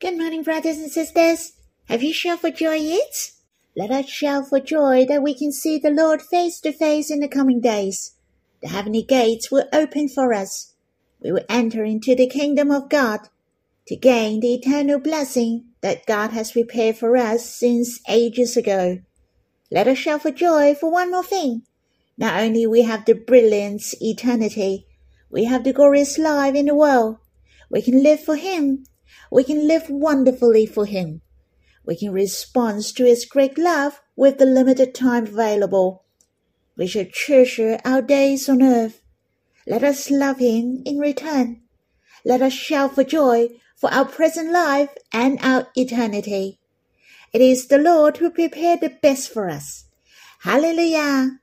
Good morning, brothers and sisters. Have you shouted for joy yet? Let us shout for joy that we can see the Lord face to face in the coming days. The heavenly gates will open for us. We will enter into the kingdom of God to gain the eternal blessing that God has prepared for us since ages ago. Let us shout for joy for one more thing. Not only we have the brilliant eternity, we have the glorious life in the world. We can live for Him. We can live wonderfully for Him. We can respond to His great love with the limited time available. We should treasure our days on earth. Let us love Him in return. Let us shout for joy for our present life and our eternity. It is the Lord who prepared the best for us. Hallelujah!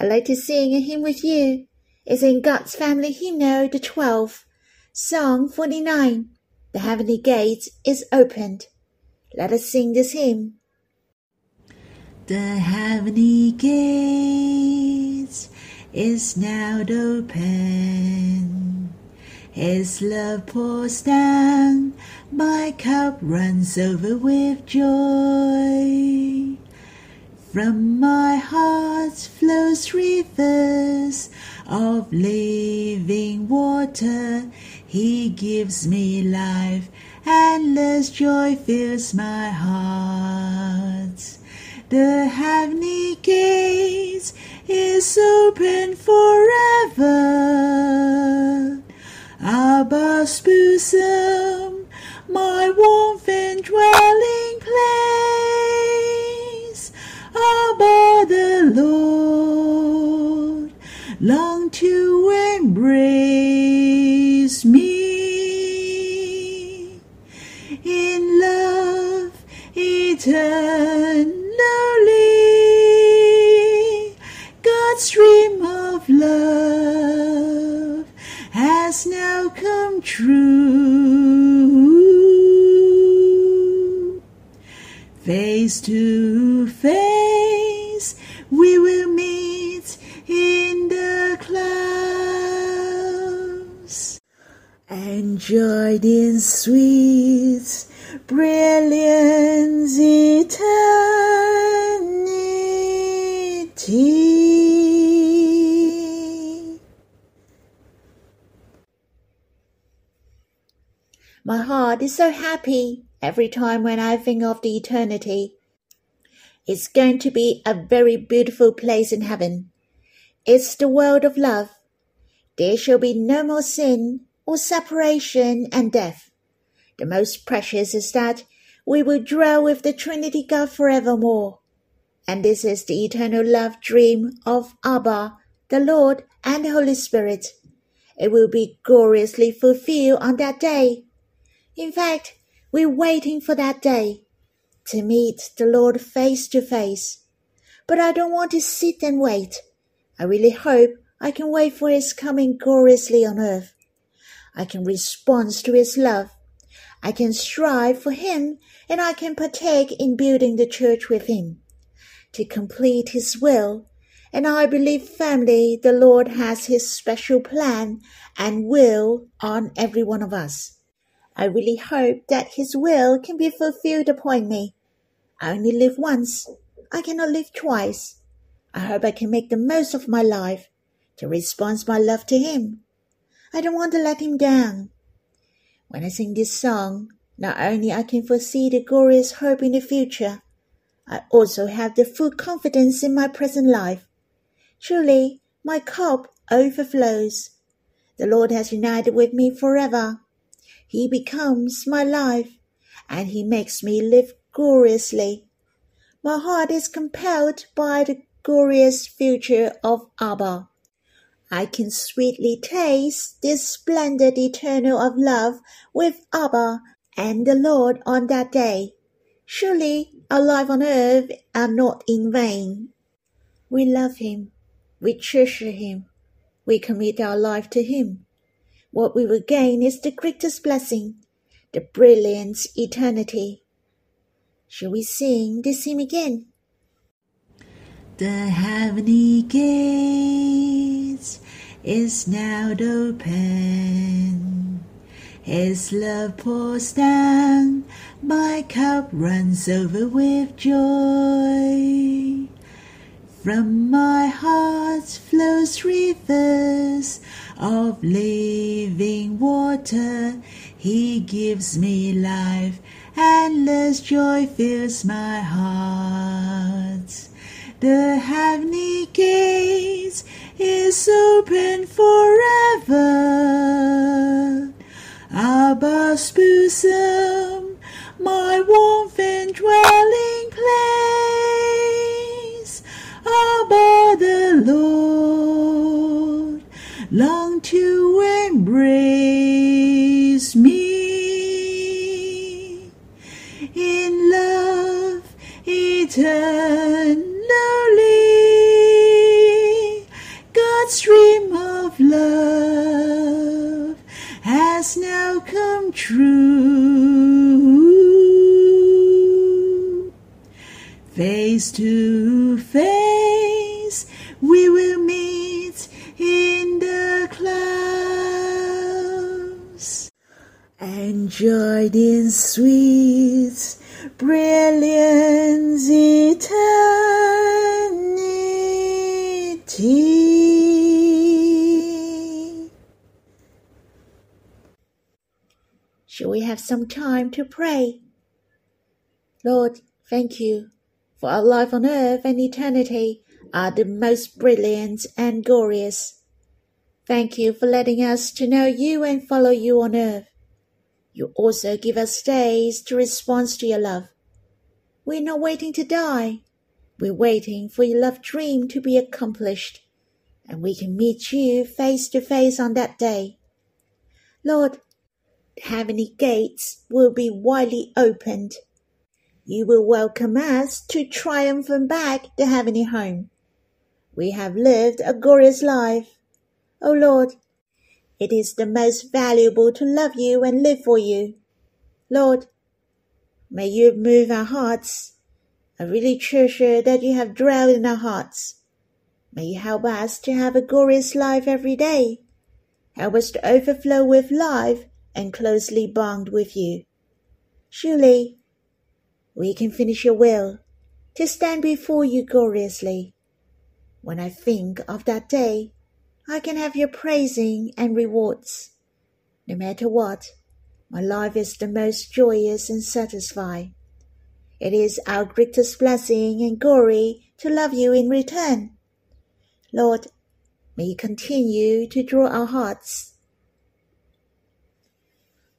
I'd like to sing a hymn with you. It's in God's Family Hymnal, the 12th, Song 49. The heavenly gate is opened. Let us sing this hymn. The heavenly gates is now open. His love pours down, my cup runs over with joy. From my heart flows rivers of living water. He gives me life, endless joy fills my heart. The heavenly gates is open forever. Abba's bosom, my warmth and dwelling place. Abba the Lord, long to embrace me eternally. God's dream of love has now come true. Face to face, we will meet in the clouds. Enjoy in sweet brilliance eternity. My heart is so happy every time when I think of the eternity. It's going to be a very beautiful place in heaven. It's the world of love. There shall be no more sin or separation and death. The most precious is that we will dwell with the Trinity God forevermore. And this is the eternal love dream of Abba, the Lord, and the Holy Spirit. It will be gloriously fulfilled on that day. In fact, we're waiting for that day to meet the Lord face to face. But I don't want to sit and wait. I really hope I can wait for His coming gloriously on earth. I can respond to His love. I can strive for Him and I can partake in building the church with Him to complete His will. And I believe firmly the Lord has His special plan and will on every one of us. I really hope that His will can be fulfilled upon me. I only live once. I cannot live twice. I hope I can make the most of my life to respond my love to Him. I don't want to let Him down. When I sing this song, not only I can foresee the glorious hope in the future, I also have the full confidence in my present life. Truly, my cup overflows. The Lord has united with me forever. He becomes my life, and He makes me live gloriously. My heart is compelled by the glorious future of Abba. I can sweetly taste this splendid eternal of love with Abba and the Lord on that day. Surely our life on earth are not in vain. We love Him. We treasure Him. We commit our life to Him. What we will gain is the greatest blessing, the brilliant eternity. Shall we sing this hymn again? The heavenly gates is now open. His love pours down, my cup runs over with joy. From my heart flows rivers of living water. He gives me life, endless joy fills my heart. The heavenly gates is open forever. Abba's bosom, to face, we will meet in the clouds. And join in sweet brilliance eternity. Shall we have some time to pray? Lord, thank you for our life on earth and eternity are the most brilliant and glorious. Thank you for letting us to know you and follow you on earth. You also give us days to respond to your love. We're not waiting to die. We're waiting for your love dream to be accomplished, and we can meet you face to face on that day. Lord, heavenly gates will be widely opened. You will welcome us to triumphant back the heavenly home. We have lived a glorious life. O Lord, it is the most valuable to love you and live for you. Lord, may you move our hearts. I really treasure that you have dwelled in our hearts. May you help us to have a glorious life every day. Help us to overflow with life and closely bond with you. Surely, we can finish your will to stand before you gloriously. When I think of that day, I can have your praising and rewards. No matter what, my life is the most joyous and satisfied. It is our greatest blessing and glory to love you in return. Lord, may you continue to draw our hearts.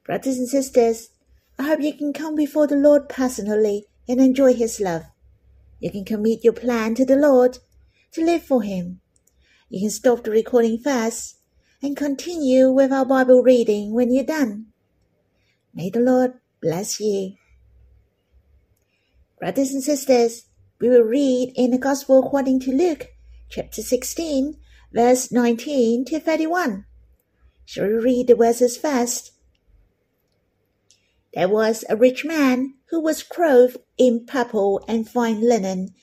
Brothers and sisters, I hope you can come before the Lord personally and enjoy His love. You can commit your plan to the Lord to live for Him. You can stop the recording first and continue with our Bible reading when you're done. May the Lord bless you. Brothers and sisters, we will read in the Gospel according to Luke, chapter 16, verse 19 to 31. Shall we read the verses first? There was a rich man who was clothed in purple and fine linen,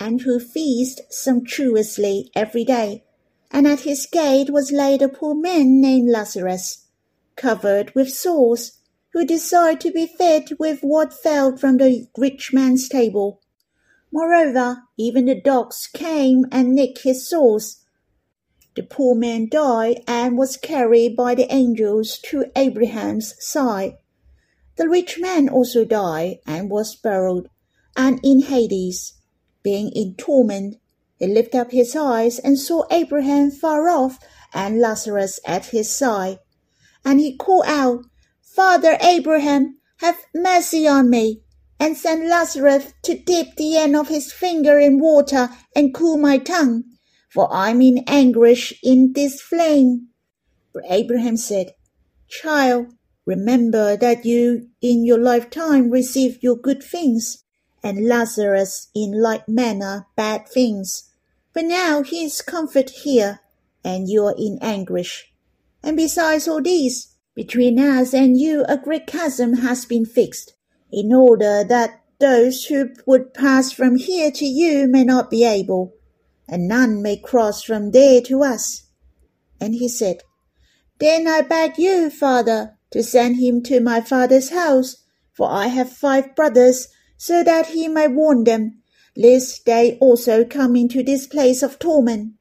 and who feasted sumptuously every day. And at his gate was laid a poor man named Lazarus, covered with sores, who desired to be fed with what fell from the rich man's table. Moreover, even the dogs came and nicked his sores. The poor man died and was carried by the angels to Abraham's side. The rich man also died and was buried, and in Hades, being in torment, he lifted up his eyes and saw Abraham far off and Lazarus at his side. And he called out, Father Abraham, have mercy on me, and send Lazarus to dip the end of his finger in water and cool my tongue, for I'm in anguish in this flame. But Abraham said, Child, remember that you in your lifetime received your good things, and Lazarus in like manner bad things. But now he is comforted here, and you are in anguish. And besides all these, between us and you a great chasm has been fixed, in order that those who would pass from here to you may not be able, and none may cross from there to us. And he said, Then I beg you, Father, to send him to my father's house, for I have five brothers, so that he may warn them, lest they also come into this place of torment.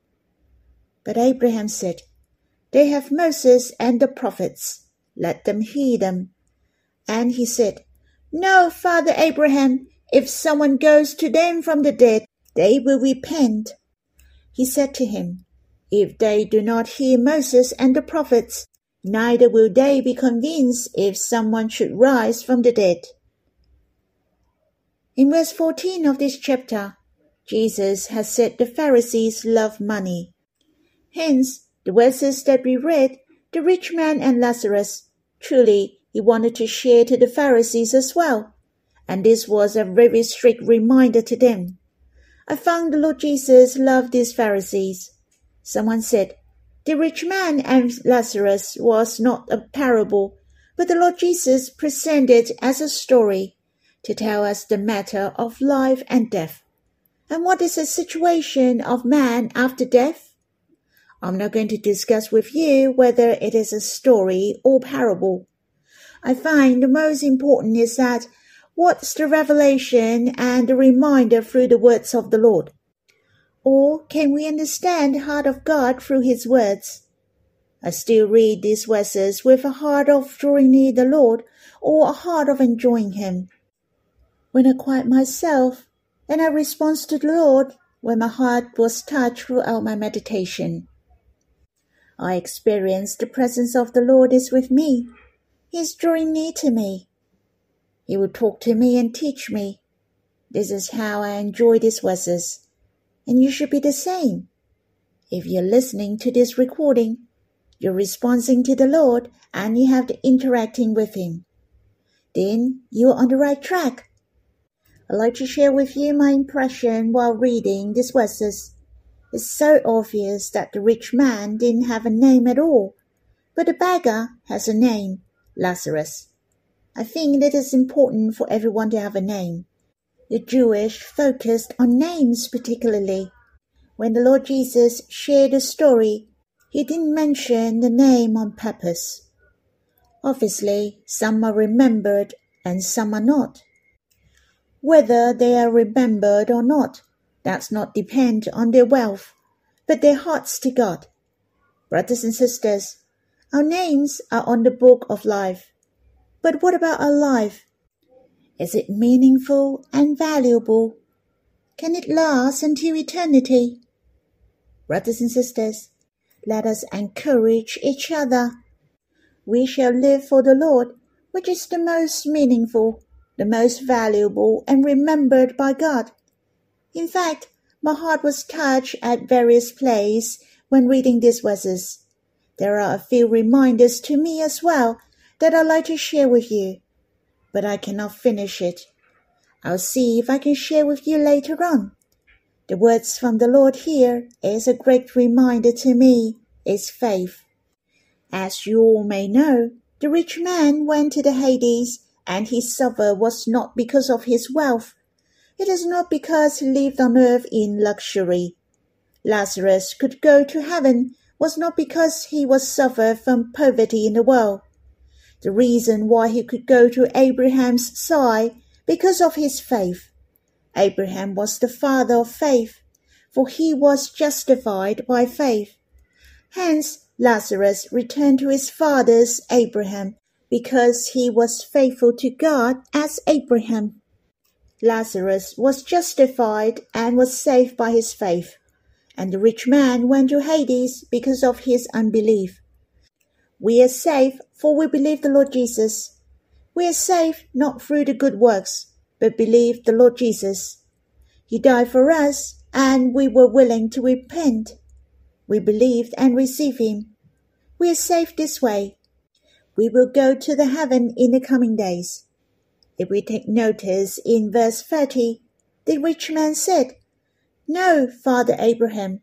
But Abraham said, They have Moses and the prophets, let them hear them. And he said, No, Father Abraham, if someone goes to them from the dead, they will repent. He said to him, If they do not hear Moses and the prophets, neither will they be convinced if someone should rise from the dead. In verse 14 of this chapter, Jesus has said the Pharisees love money. Hence, the verses that we read, the rich man and Lazarus, truly he wanted to share to the Pharisees as well, and this was a very strict reminder to them. I found the Lord Jesus loved these Pharisees. Someone said, the rich man and Lazarus was not a parable, but the Lord Jesus presented as a story to tell us the matter of life and death. And what is the situation of man after death? I'm not going to discuss with you whether it is a story or parable. I find the most important is that what's the revelation and the reminder through the words of the Lord? Or can we understand the heart of God through His words? I still read these verses with a heart of drawing near the Lord or a heart of enjoying Him. When I quiet myself, and I respond to the Lord when my heart was touched throughout my meditation. I experience the presence of the Lord is with me. He is drawing near to me. He will talk to me and teach me. This is how I enjoy these verses and you should be the same. If you're listening to this recording, you're responding to the Lord and you have the interacting with Him. Then you're on the right track. I'd like to share with you my impression while reading these verses. It's so obvious that the rich man didn't have a name at all, but the beggar has a name, Lazarus. I think that it is important for everyone to have a name. The Jewish focused on names particularly. When the Lord Jesus shared a story, he didn't mention the name on purpose. Obviously, some are remembered and some are not. Whether they are remembered or not does not depend on their wealth, but their hearts to God. Brothers and sisters, our names are on the book of life. But what about our life? Is it meaningful and valuable? Can it last until eternity? Brothers and sisters, let us encourage each other. We shall live for the Lord, which is the most meaningful, the most valuable, and remembered by God. In fact, my heart was touched at various places when reading these verses. There are a few reminders to me as well that I'd like to share with you but I cannot finish it. I'll see if I can share with you later on. The words from the Lord here is a great reminder to me is faith. As you all may know, the rich man went to the Hades, and his suffer was not because of his wealth. It is not because he lived on earth in luxury. Lazarus could go to heaven was not because he was suffer from poverty in the world. The reason why he could go to Abraham's side because of his faith. Abraham was the father of faith, for he was justified by faith. Hence Lazarus returned to his father's Abraham because he was faithful to God as Abraham. Lazarus was justified and was saved by his faith, and the rich man went to Hades because of his unbelief. We are saved for we believe the Lord Jesus. We are saved not through the good works, but believe the Lord Jesus. He died for us, and we were willing to repent. We believed and received Him. We are saved this way. We will go to the heaven in the coming days. If we take notice in verse 30, the rich man said, No, Father Abraham,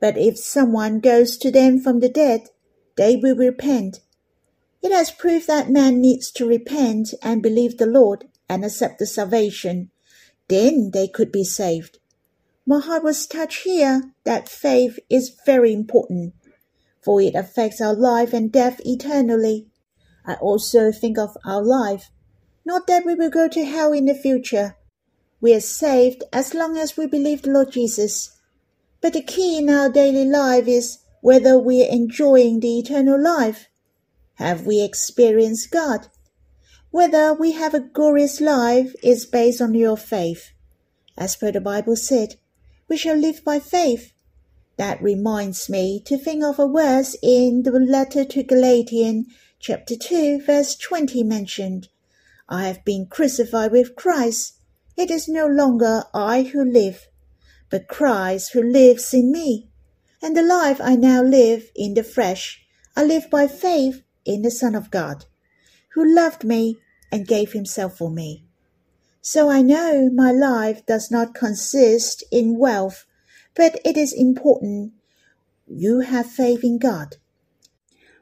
but if someone goes to them from the dead, they will repent. It has proved that man needs to repent and believe the Lord and accept the salvation. Then they could be saved. My heart was touched here that faith is very important, for it affects our life and death eternally. I also think of our life. Not that we will go to hell in the future. We are saved as long as we believe the Lord Jesus. But the key in our daily life is whether we are enjoying the eternal life. Have we experienced God? Whether we have a glorious life is based on your faith. As per the Bible said, we shall live by faith. That reminds me to think of a verse in the letter to Galatians, chapter 2, verse 20 mentioned. I have been crucified with Christ. It is no longer I who live, but Christ who lives in me. And the life I now live in the flesh, I live by faith in the Son of God, who loved me and gave himself for me. So I know my life does not consist in wealth, but it is important you have faith in God.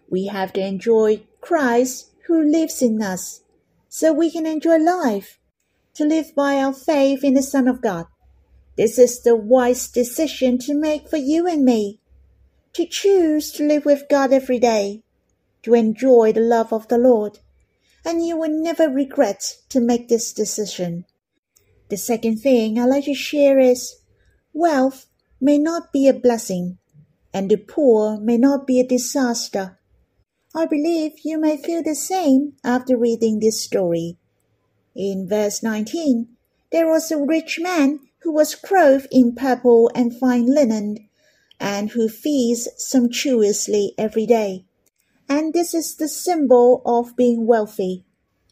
We have to enjoy Christ who lives in us, so we can enjoy life, to live by our faith in the Son of God. This is the wise decision to make for you and me, to choose to live with God every day, to enjoy the love of the Lord, and you will never regret to make this decision. The second thing I'd like to share is wealth may not be a blessing, and the poor may not be a disaster. I believe you may feel the same after reading this story. In verse 19, there was a rich man who was clothed in purple and fine linen, and who feasts sumptuously every day and this is the symbol of being wealthy.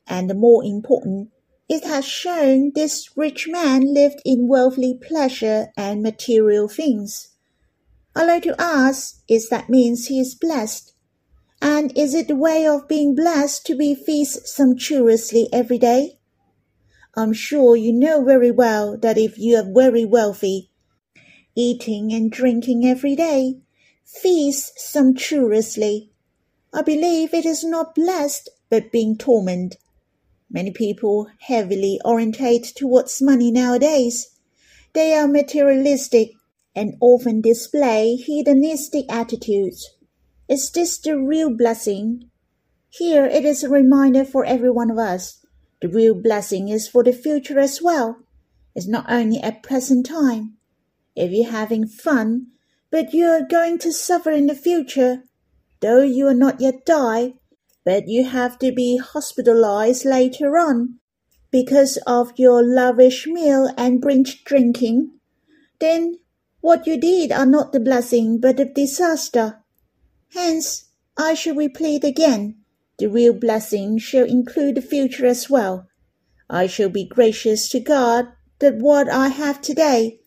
And more important, it has shown this rich man lived in worldly pleasure and material things. I like to ask, is that means he is blessed? And is it the way of being blessed to be feast sumptuously every day? I'm sure you know very well that if you are very wealthy, eating and drinking every day, feast sumptuously, I believe it is not blessed but being tormented. Many people heavily orientate towards money nowadays. They are materialistic and often display hedonistic attitudes. Is this the real blessing? Here it is a reminder for every one of us. The real blessing is for the future as well. It's not only at present time. If you're having fun, but you're going to suffer in the future, though you are not yet die, but you have to be hospitalized later on because of your lavish meal and binge drinking, then what you did are not the blessing but the disaster. Hence, I shall repeat again, the real blessing shall include the future as well. I shall be gracious to God that what I have today,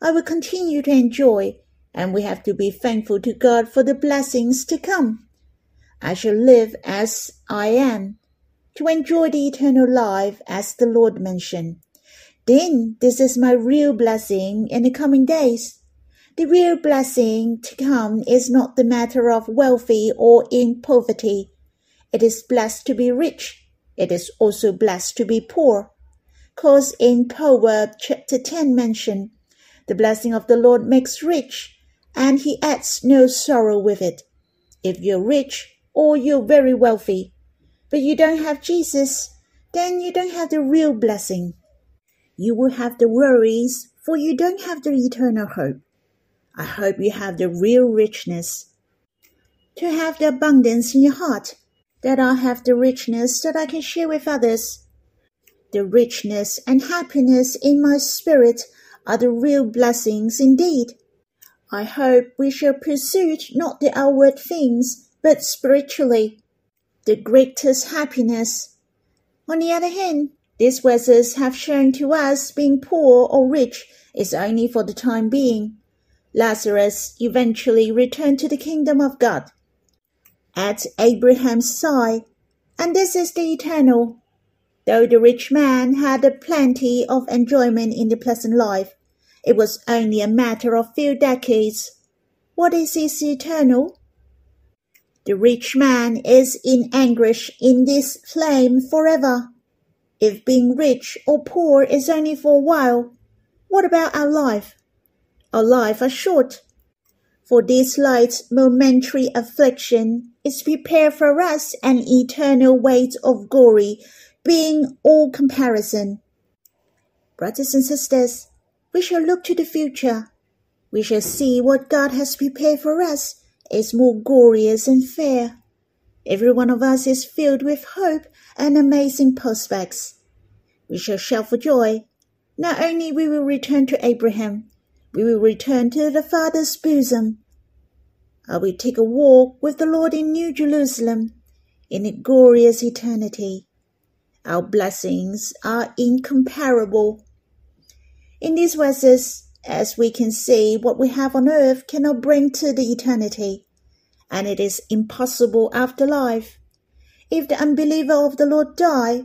I will continue to enjoy and we have to be thankful to God for the blessings to come. I shall live as I am, to enjoy the eternal life as the Lord mentioned. Then this is my real blessing in the coming days. The real blessing to come is not the matter of wealthy or in poverty. It is blessed to be rich. It is also blessed to be poor. Cause in Proverbs chapter 10 mention, the blessing of the Lord makes rich, and he adds no sorrow with it. If you're rich or you're very wealthy, but you don't have Jesus, then you don't have the real blessing. You will have the worries, for you don't have the eternal hope. I hope you have the real richness. To have the abundance in your heart, that I have the richness that I can share with others. The richness and happiness in my spirit are the real blessings indeed. I hope we shall pursue not the outward things, but spiritually, the greatest happiness. On the other hand, these verses have shown to us being poor or rich is only for the time being. Lazarus eventually returned to the kingdom of God. At Abraham's side, and this is the eternal. Though the rich man had a plenty of enjoyment in the pleasant life, it was only a matter of few decades. What is his eternal? The rich man is in anguish in this flame forever. If being rich or poor is only for a while, what about our life? Our life are short. For this light momentary affliction is prepared for us an eternal weight of glory, being all comparison. Brothers and sisters, we shall look to the future. We shall see what God has prepared for us is more glorious and fair. Every one of us is filled with hope and amazing prospects. We shall shout for joy. Not only we will return to Abraham, we will return to the Father's bosom. Uh, I will take a walk with the Lord in New Jerusalem, in a glorious eternity. Our blessings are incomparable. In these verses, as we can see, what we have on earth cannot bring to the eternity, and it is impossible after life. If the unbeliever of the Lord die,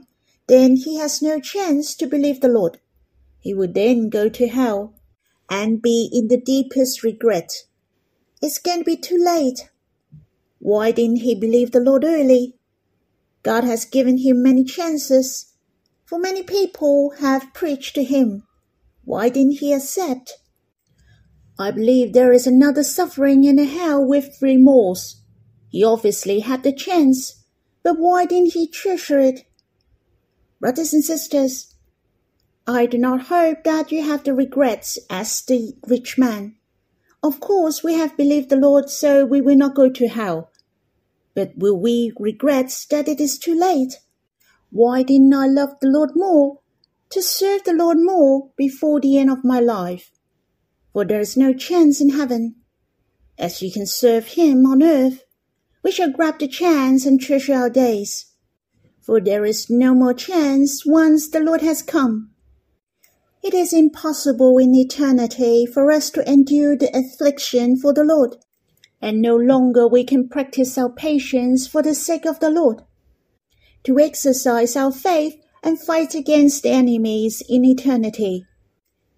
then he has no chance to believe the Lord. He would then go to hell and be in the deepest regret. It's going to be too late. Why didn't he believe the Lord early? God has given him many chances, for many people have preached to him. Why didn't he accept? I believe there is another suffering in hell with remorse. He obviously had the chance, but why didn't he treasure it? Brothers and sisters, I do not hope that you have the regrets as the rich man. Of course, we have believed the Lord, so we will not go to hell. But will we regret that it is too late? Why didn't I love the Lord more, to serve the Lord more before the end of my life? For there is no chance in heaven. As we can serve Him on earth, we shall grab the chance and treasure our days. For there is no more chance once the Lord has come. It is impossible in eternity for us to endure the affliction for the Lord, and no longer we can practice our patience for the sake of the Lord. To exercise our faith and fight against the enemies in eternity.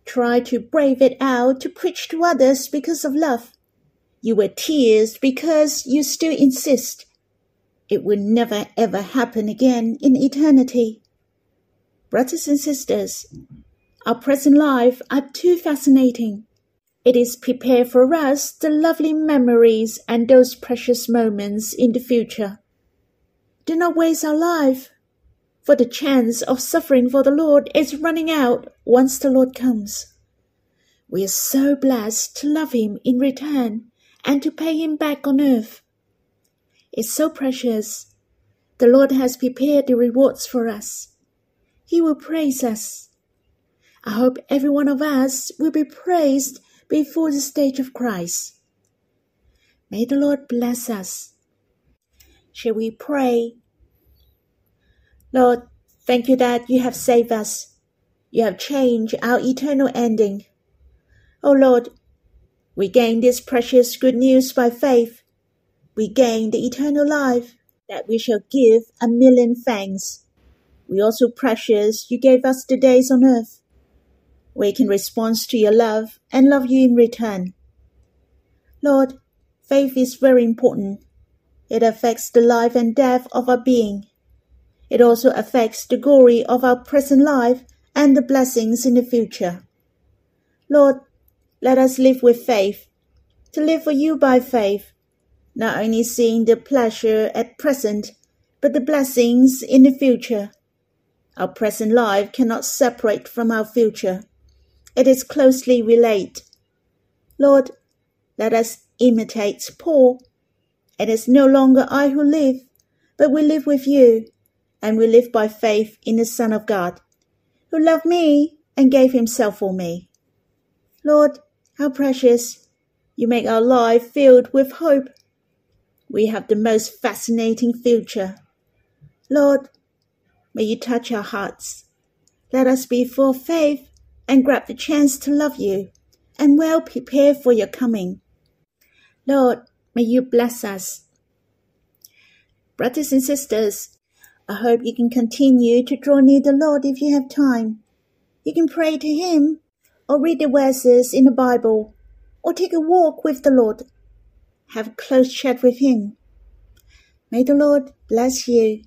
Try to brave it out to preach to others because of love. You were tears because you still insist. It will never ever happen again in eternity. Brothers and sisters, our present life are too fascinating. It is prepared for us the lovely memories and those precious moments in the future. Do not waste our life, for the chance of suffering for the Lord is running out once the Lord comes. We are so blessed to love Him in return and to pay Him back on earth. It's so precious. The Lord has prepared the rewards for us. He will praise us I hope every one of us will be praised before the stage of Christ. May the Lord bless us. Shall we pray? Lord, thank you that you have saved us. You have changed our eternal ending. O oh Lord, we gain this precious good news by faith. We gain the eternal life that we shall give a million thanks. We also precious you gave us the days on earth we can respond to your love and love you in return. Lord, faith is very important. It affects the life and death of our being. It also affects the glory of our present life and the blessings in the future. Lord, let us live with faith, to live for you by faith, not only seeing the pleasure at present, but the blessings in the future. Our present life cannot separate from our future. It is closely related. Lord, let us imitate Paul. It is no longer I who live, but we live with you, and we live by faith in the Son of God, who loved me and gave himself for me. Lord, how precious! You make our life filled with hope. We have the most fascinating future. Lord, may you touch our hearts. Let us be full of faith and grab the chance to love you and well prepare for your coming. Lord, may you bless us. Brothers and sisters, I hope you can continue to draw near the Lord if you have time. You can pray to Him, or read the verses in the Bible, or take a walk with the Lord. Have a close chat with Him. May the Lord bless you.